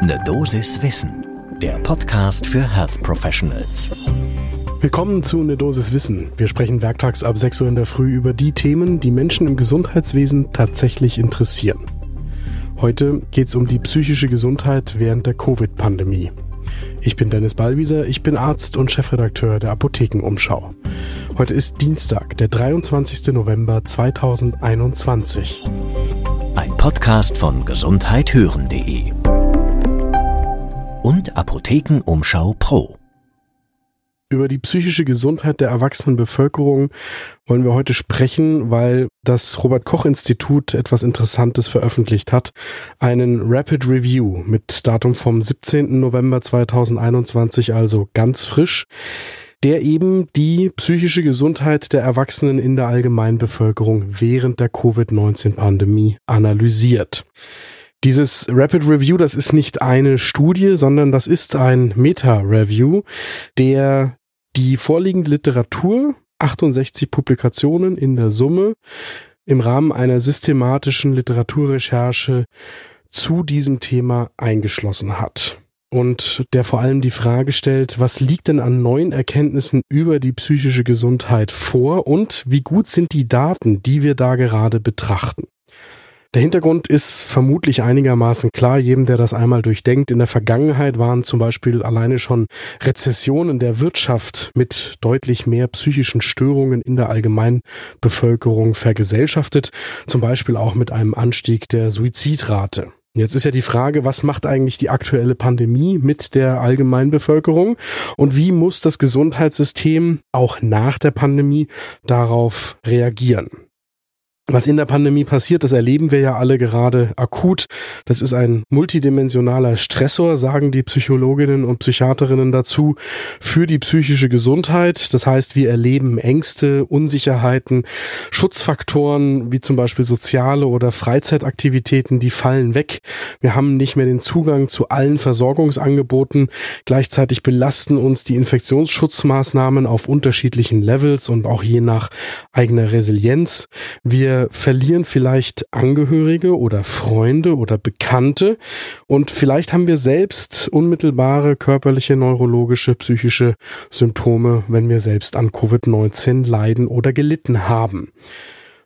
Ne Dosis Wissen, der Podcast für Health Professionals. Willkommen zu Ne Dosis Wissen. Wir sprechen werktags ab 6 Uhr in der Früh über die Themen, die Menschen im Gesundheitswesen tatsächlich interessieren. Heute geht es um die psychische Gesundheit während der Covid-Pandemie. Ich bin Dennis Ballwieser, ich bin Arzt und Chefredakteur der Apothekenumschau. Heute ist Dienstag, der 23. November 2021. Ein Podcast von gesundheithören.de und Apothekenumschau Pro. Über die psychische Gesundheit der erwachsenen Bevölkerung wollen wir heute sprechen, weil das Robert Koch Institut etwas Interessantes veröffentlicht hat. Einen Rapid Review mit Datum vom 17. November 2021, also ganz frisch, der eben die psychische Gesundheit der Erwachsenen in der Allgemeinbevölkerung während der Covid-19-Pandemie analysiert. Dieses Rapid Review, das ist nicht eine Studie, sondern das ist ein Meta-Review, der die vorliegende Literatur, 68 Publikationen in der Summe, im Rahmen einer systematischen Literaturrecherche zu diesem Thema eingeschlossen hat. Und der vor allem die Frage stellt, was liegt denn an neuen Erkenntnissen über die psychische Gesundheit vor und wie gut sind die Daten, die wir da gerade betrachten? Der Hintergrund ist vermutlich einigermaßen klar, jedem, der das einmal durchdenkt. In der Vergangenheit waren zum Beispiel alleine schon Rezessionen der Wirtschaft mit deutlich mehr psychischen Störungen in der Allgemeinbevölkerung vergesellschaftet, zum Beispiel auch mit einem Anstieg der Suizidrate. Jetzt ist ja die Frage, was macht eigentlich die aktuelle Pandemie mit der Allgemeinbevölkerung und wie muss das Gesundheitssystem auch nach der Pandemie darauf reagieren? Was in der Pandemie passiert, das erleben wir ja alle gerade akut. Das ist ein multidimensionaler Stressor, sagen die Psychologinnen und Psychiaterinnen dazu, für die psychische Gesundheit. Das heißt, wir erleben Ängste, Unsicherheiten, Schutzfaktoren wie zum Beispiel soziale oder Freizeitaktivitäten, die fallen weg. Wir haben nicht mehr den Zugang zu allen Versorgungsangeboten. Gleichzeitig belasten uns die Infektionsschutzmaßnahmen auf unterschiedlichen Levels und auch je nach eigener Resilienz. Wir verlieren vielleicht Angehörige oder Freunde oder Bekannte und vielleicht haben wir selbst unmittelbare körperliche, neurologische, psychische Symptome, wenn wir selbst an Covid-19 leiden oder gelitten haben.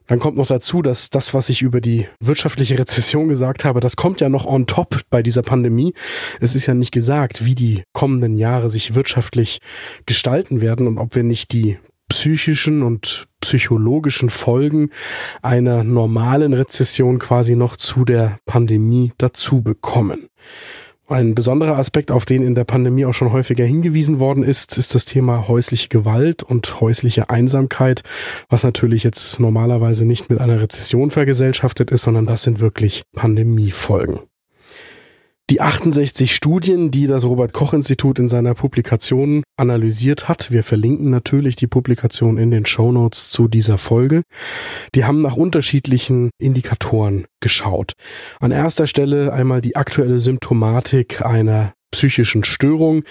Dann kommt noch dazu, dass das, was ich über die wirtschaftliche Rezession gesagt habe, das kommt ja noch on top bei dieser Pandemie. Es ist ja nicht gesagt, wie die kommenden Jahre sich wirtschaftlich gestalten werden und ob wir nicht die psychischen und psychologischen Folgen einer normalen Rezession quasi noch zu der Pandemie dazu bekommen. Ein besonderer Aspekt, auf den in der Pandemie auch schon häufiger hingewiesen worden ist, ist das Thema häusliche Gewalt und häusliche Einsamkeit, was natürlich jetzt normalerweise nicht mit einer Rezession vergesellschaftet ist, sondern das sind wirklich Pandemiefolgen. Die 68 Studien, die das Robert Koch Institut in seiner Publikation analysiert hat, wir verlinken natürlich die Publikation in den Show Notes zu dieser Folge, die haben nach unterschiedlichen Indikatoren geschaut. An erster Stelle einmal die aktuelle Symptomatik einer psychischen Störung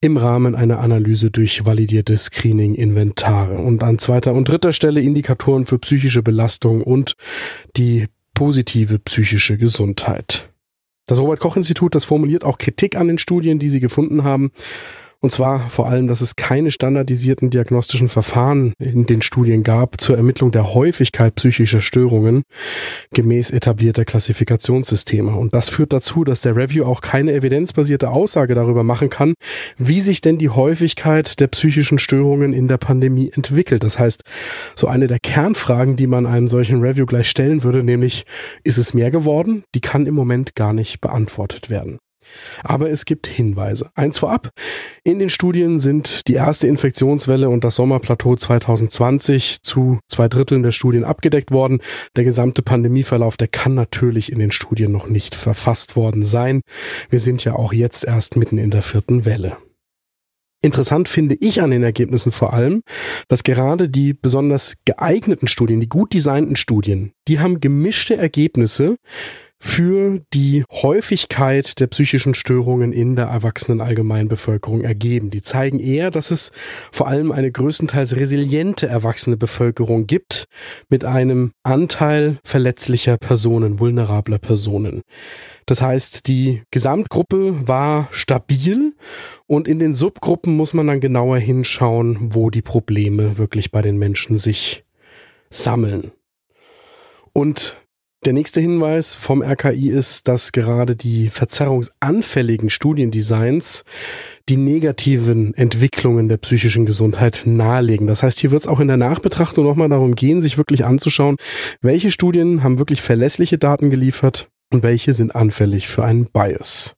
im Rahmen einer Analyse durch validierte Screening-Inventare. Und an zweiter und dritter Stelle Indikatoren für psychische Belastung und die positive psychische Gesundheit. Das Robert Koch Institut, das formuliert auch Kritik an den Studien, die sie gefunden haben. Und zwar vor allem, dass es keine standardisierten diagnostischen Verfahren in den Studien gab zur Ermittlung der Häufigkeit psychischer Störungen gemäß etablierter Klassifikationssysteme. Und das führt dazu, dass der Review auch keine evidenzbasierte Aussage darüber machen kann, wie sich denn die Häufigkeit der psychischen Störungen in der Pandemie entwickelt. Das heißt, so eine der Kernfragen, die man einem solchen Review gleich stellen würde, nämlich, ist es mehr geworden? Die kann im Moment gar nicht beantwortet werden. Aber es gibt Hinweise. Eins vorab. In den Studien sind die erste Infektionswelle und das Sommerplateau 2020 zu zwei Dritteln der Studien abgedeckt worden. Der gesamte Pandemieverlauf, der kann natürlich in den Studien noch nicht verfasst worden sein. Wir sind ja auch jetzt erst mitten in der vierten Welle. Interessant finde ich an den Ergebnissen vor allem, dass gerade die besonders geeigneten Studien, die gut designten Studien, die haben gemischte Ergebnisse für die Häufigkeit der psychischen Störungen in der erwachsenen Allgemeinbevölkerung ergeben. Die zeigen eher, dass es vor allem eine größtenteils resiliente erwachsene Bevölkerung gibt mit einem Anteil verletzlicher Personen, vulnerabler Personen. Das heißt, die Gesamtgruppe war stabil und in den Subgruppen muss man dann genauer hinschauen, wo die Probleme wirklich bei den Menschen sich sammeln. Und der nächste Hinweis vom RKI ist, dass gerade die verzerrungsanfälligen Studiendesigns die negativen Entwicklungen der psychischen Gesundheit nahelegen. Das heißt, hier wird es auch in der Nachbetrachtung nochmal darum gehen, sich wirklich anzuschauen, welche Studien haben wirklich verlässliche Daten geliefert und welche sind anfällig für einen Bias.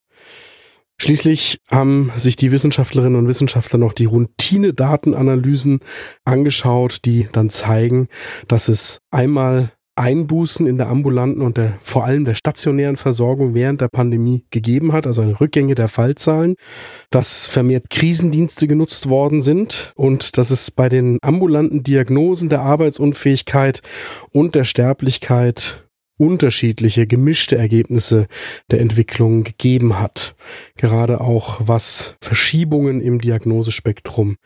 Schließlich haben sich die Wissenschaftlerinnen und Wissenschaftler noch die Routine-Datenanalysen angeschaut, die dann zeigen, dass es einmal Einbußen in der ambulanten und der, vor allem der stationären Versorgung während der Pandemie gegeben hat, also eine Rückgänge der Fallzahlen, dass vermehrt Krisendienste genutzt worden sind und dass es bei den ambulanten Diagnosen der Arbeitsunfähigkeit und der Sterblichkeit unterschiedliche, gemischte Ergebnisse der Entwicklung gegeben hat. Gerade auch was Verschiebungen im Diagnosespektrum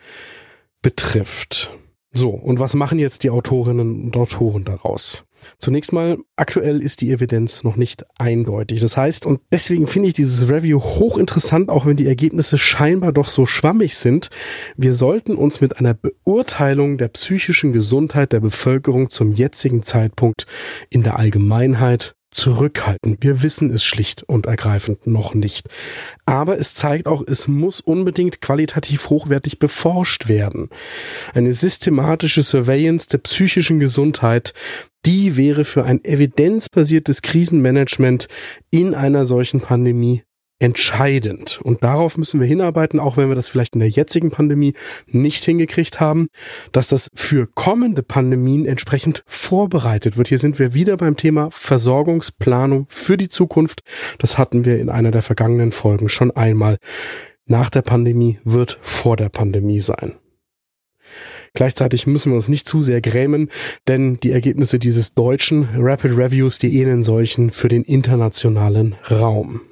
betrifft. So, und was machen jetzt die Autorinnen und Autoren daraus? Zunächst mal, aktuell ist die Evidenz noch nicht eindeutig. Das heißt, und deswegen finde ich dieses Review hochinteressant, auch wenn die Ergebnisse scheinbar doch so schwammig sind. Wir sollten uns mit einer Beurteilung der psychischen Gesundheit der Bevölkerung zum jetzigen Zeitpunkt in der Allgemeinheit zurückhalten. Wir wissen es schlicht und ergreifend noch nicht. Aber es zeigt auch, es muss unbedingt qualitativ hochwertig beforscht werden. Eine systematische Surveillance der psychischen Gesundheit, die wäre für ein evidenzbasiertes Krisenmanagement in einer solchen Pandemie entscheidend. Und darauf müssen wir hinarbeiten, auch wenn wir das vielleicht in der jetzigen Pandemie nicht hingekriegt haben, dass das für kommende Pandemien entsprechend vorbereitet wird. Hier sind wir wieder beim Thema Versorgungsplanung für die Zukunft. Das hatten wir in einer der vergangenen Folgen schon einmal. Nach der Pandemie wird vor der Pandemie sein. Gleichzeitig müssen wir uns nicht zu sehr grämen, denn die Ergebnisse dieses deutschen Rapid Reviews, die ähneln solchen für den internationalen Raum.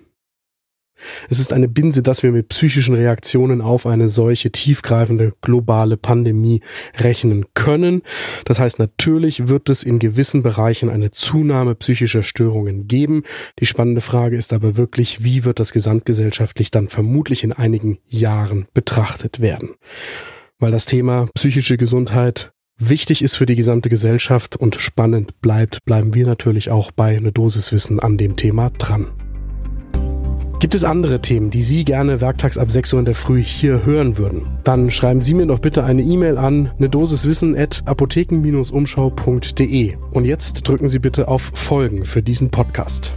Es ist eine Binse, dass wir mit psychischen Reaktionen auf eine solche tiefgreifende globale Pandemie rechnen können. Das heißt, natürlich wird es in gewissen Bereichen eine Zunahme psychischer Störungen geben. Die spannende Frage ist aber wirklich, wie wird das gesamtgesellschaftlich dann vermutlich in einigen Jahren betrachtet werden? Weil das Thema psychische Gesundheit wichtig ist für die gesamte Gesellschaft und spannend bleibt, bleiben wir natürlich auch bei eine Dosis Wissen an dem Thema dran. Gibt es andere Themen, die Sie gerne werktags ab 6 Uhr in der Früh hier hören würden? Dann schreiben Sie mir doch bitte eine E-Mail an eine Dosis Wissen at apotheken-umschau.de. Und jetzt drücken Sie bitte auf Folgen für diesen Podcast.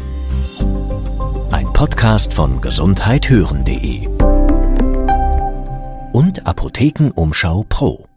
Ein Podcast von gesundheithören.de und Apothekenumschau Pro.